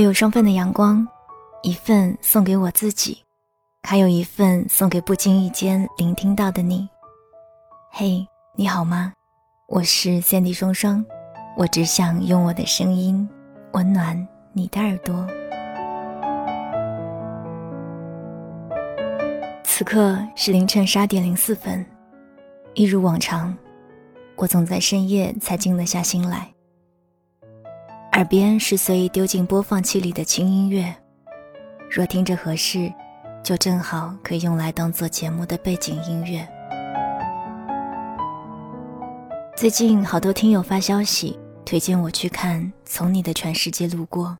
我有双份的阳光，一份送给我自己，还有一份送给不经意间聆听到的你。嘿，你好吗？我是三 D 双双，我只想用我的声音温暖你的耳朵。此刻是凌晨十二点零四分，一如往常，我总在深夜才静得下心来。耳边是随意丢进播放器里的轻音乐，若听着合适，就正好可以用来当做节目的背景音乐。最近好多听友发消息推荐我去看《从你的全世界路过》，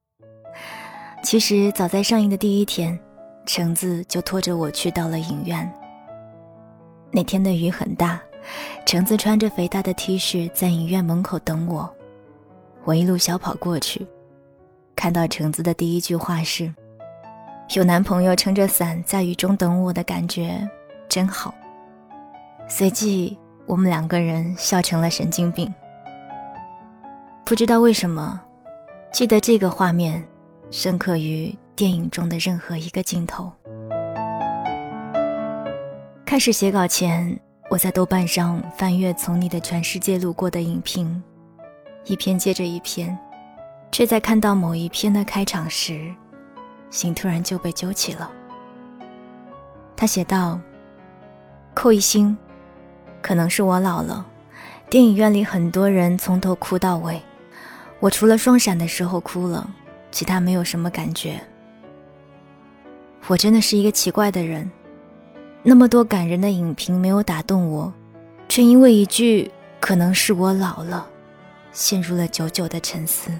其实早在上映的第一天，橙子就拖着我去到了影院。那天的雨很大，橙子穿着肥大的 T 恤在影院门口等我。我一路小跑过去，看到橙子的第一句话是：“有男朋友撑着伞在雨中等我的感觉真好。”随即，我们两个人笑成了神经病。不知道为什么，记得这个画面深刻于电影中的任何一个镜头。开始写稿前，我在豆瓣上翻阅《从你的全世界路过》的影评。一篇接着一篇，却在看到某一篇的开场时，心突然就被揪起了。他写道：“扣一星，可能是我老了。电影院里很多人从头哭到尾，我除了双闪的时候哭了，其他没有什么感觉。我真的是一个奇怪的人，那么多感人的影评没有打动我，却因为一句‘可能是我老了’。”陷入了久久的沉思。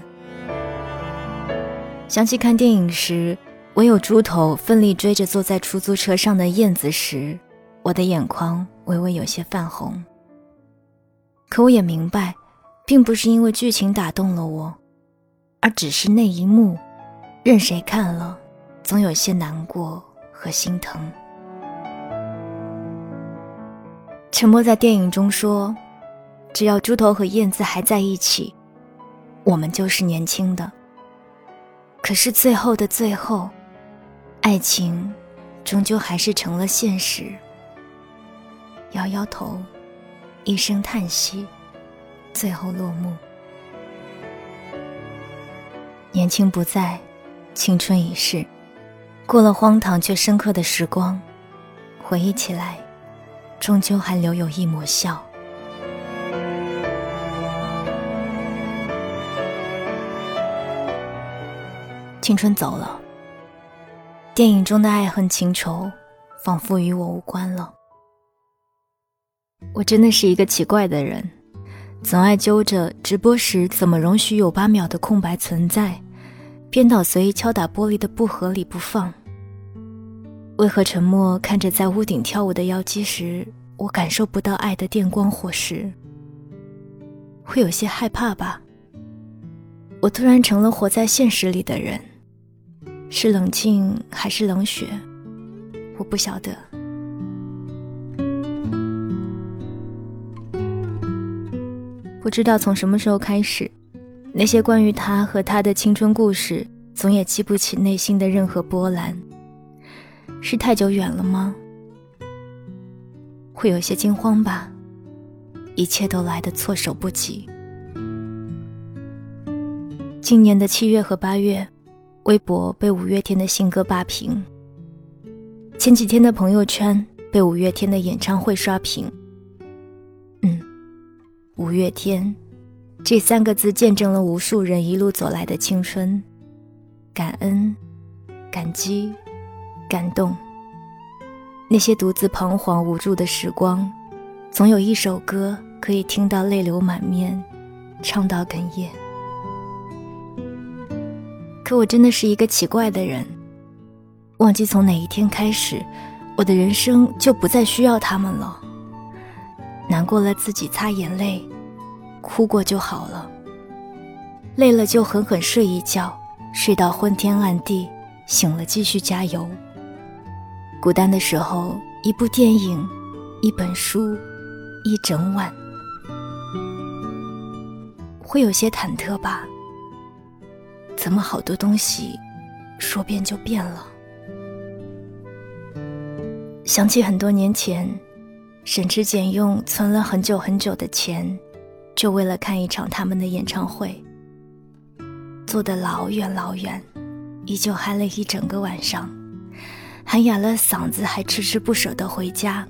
想起看电影时，唯有猪头奋力追着坐在出租车上的燕子时，我的眼眶微微有些泛红。可我也明白，并不是因为剧情打动了我，而只是那一幕，任谁看了，总有些难过和心疼。沉默在电影中说。只要猪头和燕子还在一起，我们就是年轻的。可是最后的最后，爱情终究还是成了现实。摇摇头，一声叹息，最后落幕。年轻不在，青春已逝，过了荒唐却深刻的时光，回忆起来，终究还留有一抹笑。青春走了，电影中的爱恨情仇，仿佛与我无关了。我真的是一个奇怪的人，总爱揪着直播时怎么容许有八秒的空白存在，编导随意敲打玻璃的不合理不放。为何沉默看着在屋顶跳舞的妖姬时，我感受不到爱的电光火石？会有些害怕吧？我突然成了活在现实里的人。是冷静还是冷血？我不晓得。不知道从什么时候开始，那些关于他和他的青春故事，总也激不起内心的任何波澜。是太久远了吗？会有些惊慌吧？一切都来得措手不及。今年的七月和八月。微博被五月天的新歌霸屏，前几天的朋友圈被五月天的演唱会刷屏。嗯，五月天这三个字见证了无数人一路走来的青春，感恩、感激、感动。那些独自彷徨无助的时光，总有一首歌可以听到泪流满面，唱到哽咽。可我真的是一个奇怪的人，忘记从哪一天开始，我的人生就不再需要他们了。难过了自己擦眼泪，哭过就好了。累了就狠狠睡一觉，睡到昏天暗地，醒了继续加油。孤单的时候，一部电影，一本书，一整晚，会有些忐忑吧。怎么好多东西说变就变了？想起很多年前，省吃俭用存了很久很久的钱，就为了看一场他们的演唱会，坐得老远老远，依旧嗨了一整个晚上，喊哑了嗓子，还迟迟不舍得回家。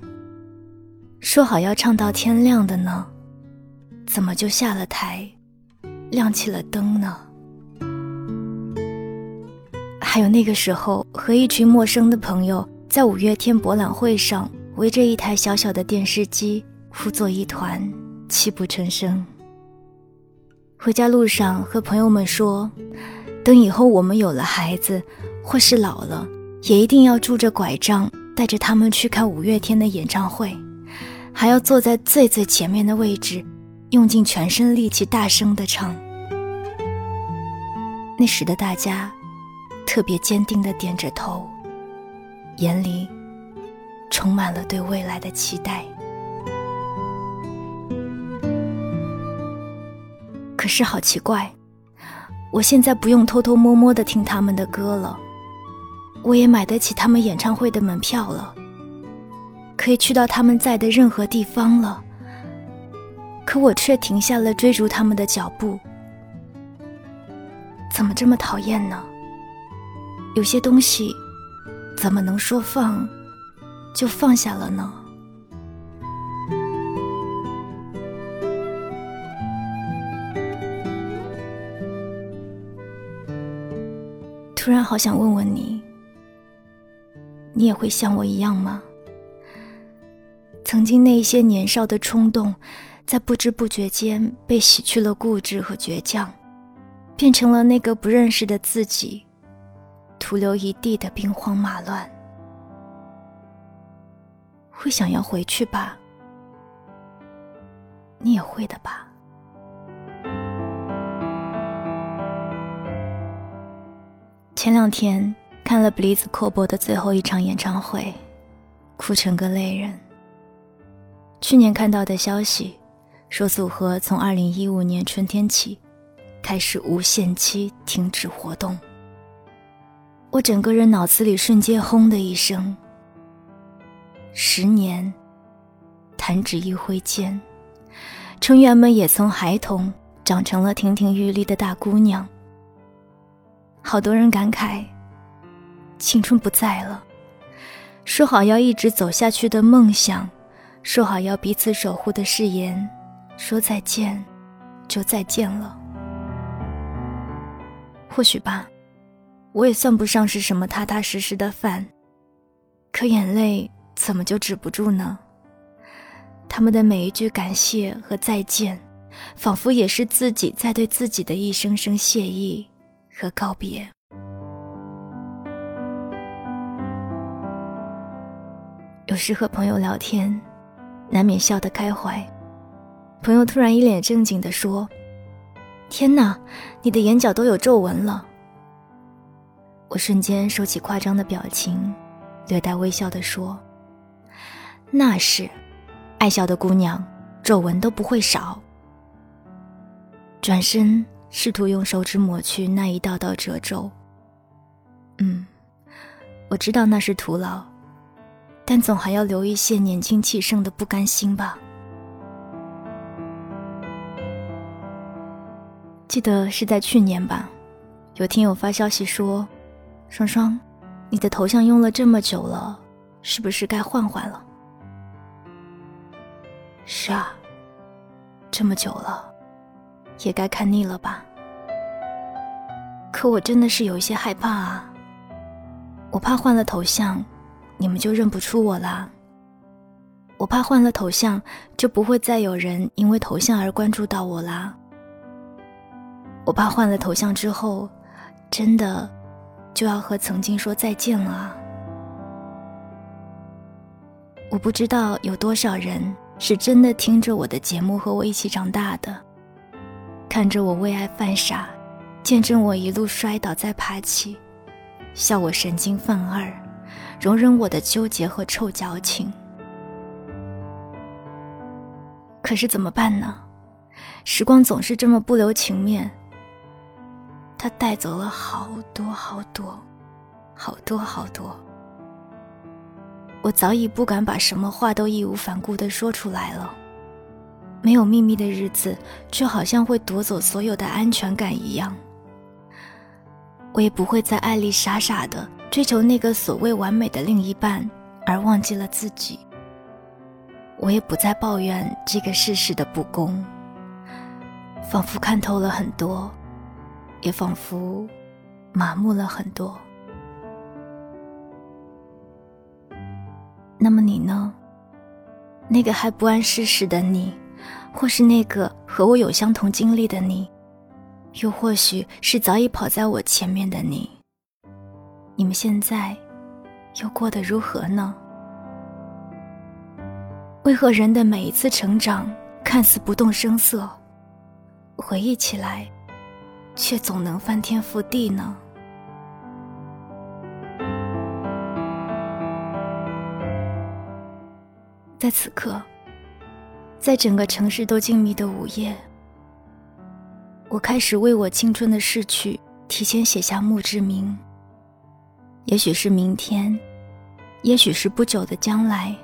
说好要唱到天亮的呢，怎么就下了台，亮起了灯呢？还有那个时候，和一群陌生的朋友在五月天博览会上，围着一台小小的电视机，呼作一团，泣不成声。回家路上和朋友们说，等以后我们有了孩子，或是老了，也一定要拄着拐杖，带着他们去看五月天的演唱会。还要坐在最最前面的位置，用尽全身力气大声地唱。那时的大家，特别坚定的点着头，眼里充满了对未来的期待。可是好奇怪，我现在不用偷偷摸摸的听他们的歌了，我也买得起他们演唱会的门票了。可以去到他们在的任何地方了，可我却停下了追逐他们的脚步。怎么这么讨厌呢？有些东西怎么能说放就放下了呢？突然好想问问你，你也会像我一样吗？曾经那一些年少的冲动，在不知不觉间被洗去了固执和倔强，变成了那个不认识的自己，徒留一地的兵荒马乱。会想要回去吧？你也会的吧？前两天看了 Bliss 阔博的最后一场演唱会，哭成个泪人。去年看到的消息，说组合从二零一五年春天起，开始无限期停止活动。我整个人脑子里瞬间轰的一声。十年，弹指一挥间，成员们也从孩童长成了亭亭玉立的大姑娘。好多人感慨，青春不在了，说好要一直走下去的梦想。说好要彼此守护的誓言，说再见，就再见了。或许吧，我也算不上是什么踏踏实实的饭，可眼泪怎么就止不住呢？他们的每一句感谢和再见，仿佛也是自己在对自己的一声声谢意和告别。有时和朋友聊天。难免笑得开怀，朋友突然一脸正经地说：“天哪，你的眼角都有皱纹了。”我瞬间收起夸张的表情，略带微笑地说：“那是，爱笑的姑娘，皱纹都不会少。”转身试图用手指抹去那一道道褶皱。嗯，我知道那是徒劳。但总还要留一些年轻气盛的不甘心吧。记得是在去年吧，有听友发消息说：“双双，你的头像用了这么久了，是不是该换换了？”是啊，这么久了，也该看腻了吧。可我真的是有一些害怕啊，我怕换了头像。你们就认不出我啦。我怕换了头像，就不会再有人因为头像而关注到我啦。我怕换了头像之后，真的就要和曾经说再见了。我不知道有多少人是真的听着我的节目和我一起长大的，看着我为爱犯傻，见证我一路摔倒再爬起，笑我神经犯二。容忍我的纠结和臭矫情，可是怎么办呢？时光总是这么不留情面。他带走了好多好多，好多好多。我早已不敢把什么话都义无反顾地说出来了。没有秘密的日子，就好像会夺走所有的安全感一样。我也不会在爱里傻傻的追求那个所谓完美的另一半，而忘记了自己。我也不再抱怨这个世事的不公，仿佛看透了很多，也仿佛麻木了很多。那么你呢？那个还不谙世事的你，或是那个和我有相同经历的你，又或许是早已跑在我前面的你，你们现在又过得如何呢？为何人的每一次成长看似不动声色，回忆起来，却总能翻天覆地呢？在此刻，在整个城市都静谧的午夜，我开始为我青春的逝去提前写下墓志铭。也许是明天，也许是不久的将来，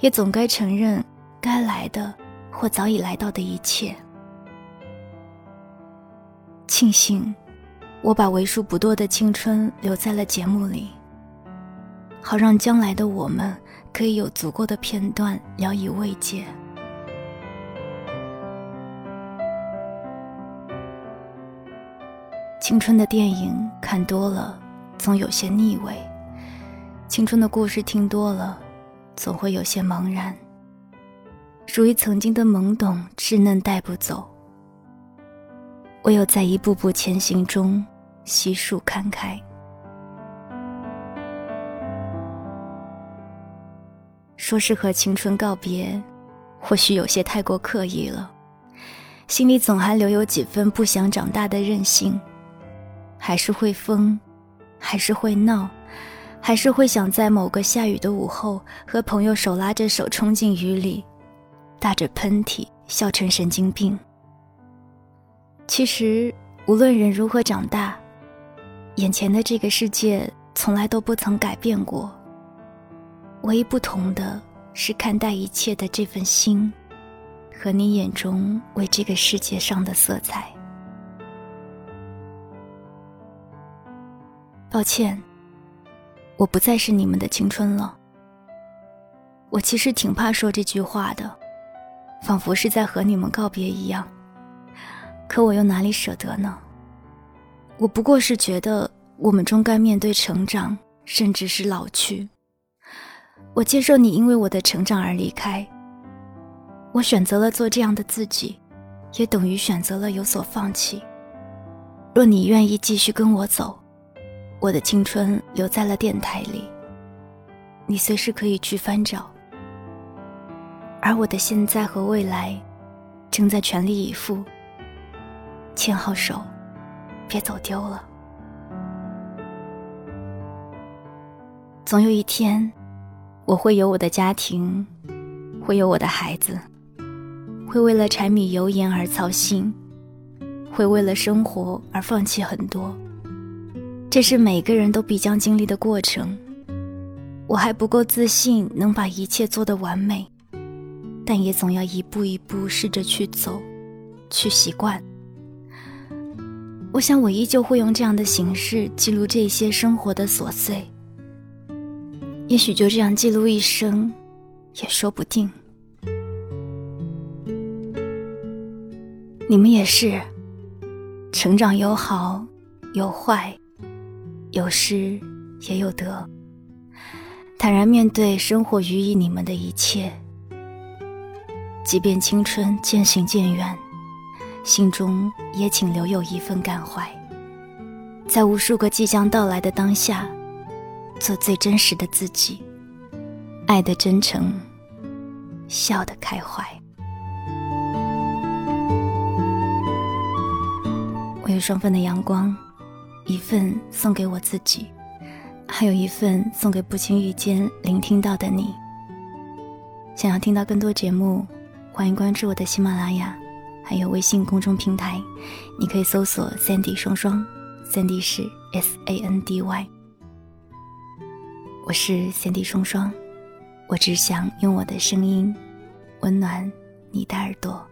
也总该承认该来的或早已来到的一切。庆幸，我把为数不多的青春留在了节目里，好让将来的我们。可以有足够的片段聊以慰藉。青春的电影看多了，总有些腻味；青春的故事听多了，总会有些茫然。属于曾经的懵懂稚嫩带不走，唯有在一步步前行中悉数看开。说是和青春告别，或许有些太过刻意了，心里总还留有几分不想长大的任性，还是会疯，还是会闹，还是会想在某个下雨的午后和朋友手拉着手冲进雨里，打着喷嚏笑成神经病。其实无论人如何长大，眼前的这个世界从来都不曾改变过。唯一不同的是看待一切的这份心，和你眼中为这个世界上的色彩。抱歉，我不再是你们的青春了。我其实挺怕说这句话的，仿佛是在和你们告别一样。可我又哪里舍得呢？我不过是觉得我们终该面对成长，甚至是老去。我接受你因为我的成长而离开。我选择了做这样的自己，也等于选择了有所放弃。若你愿意继续跟我走，我的青春留在了电台里，你随时可以去翻找。而我的现在和未来，正在全力以赴。牵好手，别走丢了。总有一天。我会有我的家庭，会有我的孩子，会为了柴米油盐而操心，会为了生活而放弃很多。这是每个人都必将经历的过程。我还不够自信能把一切做得完美，但也总要一步一步试着去走，去习惯。我想，我依旧会用这样的形式记录这些生活的琐碎。也许就这样记录一生，也说不定。你们也是，成长有好有坏，有失也有得。坦然面对生活予以你们的一切，即便青春渐行渐远，心中也请留有一份感怀，在无数个即将到来的当下。做最真实的自己，爱的真诚，笑的开怀。我有双份的阳光，一份送给我自己，还有一份送给不经意间聆听到的你。想要听到更多节目，欢迎关注我的喜马拉雅，还有微信公众平台，你可以搜索 “Sandy 双双 ”，，Sandy 是 S A N D Y。我是 Sandy 双双，我只想用我的声音温暖你的耳朵。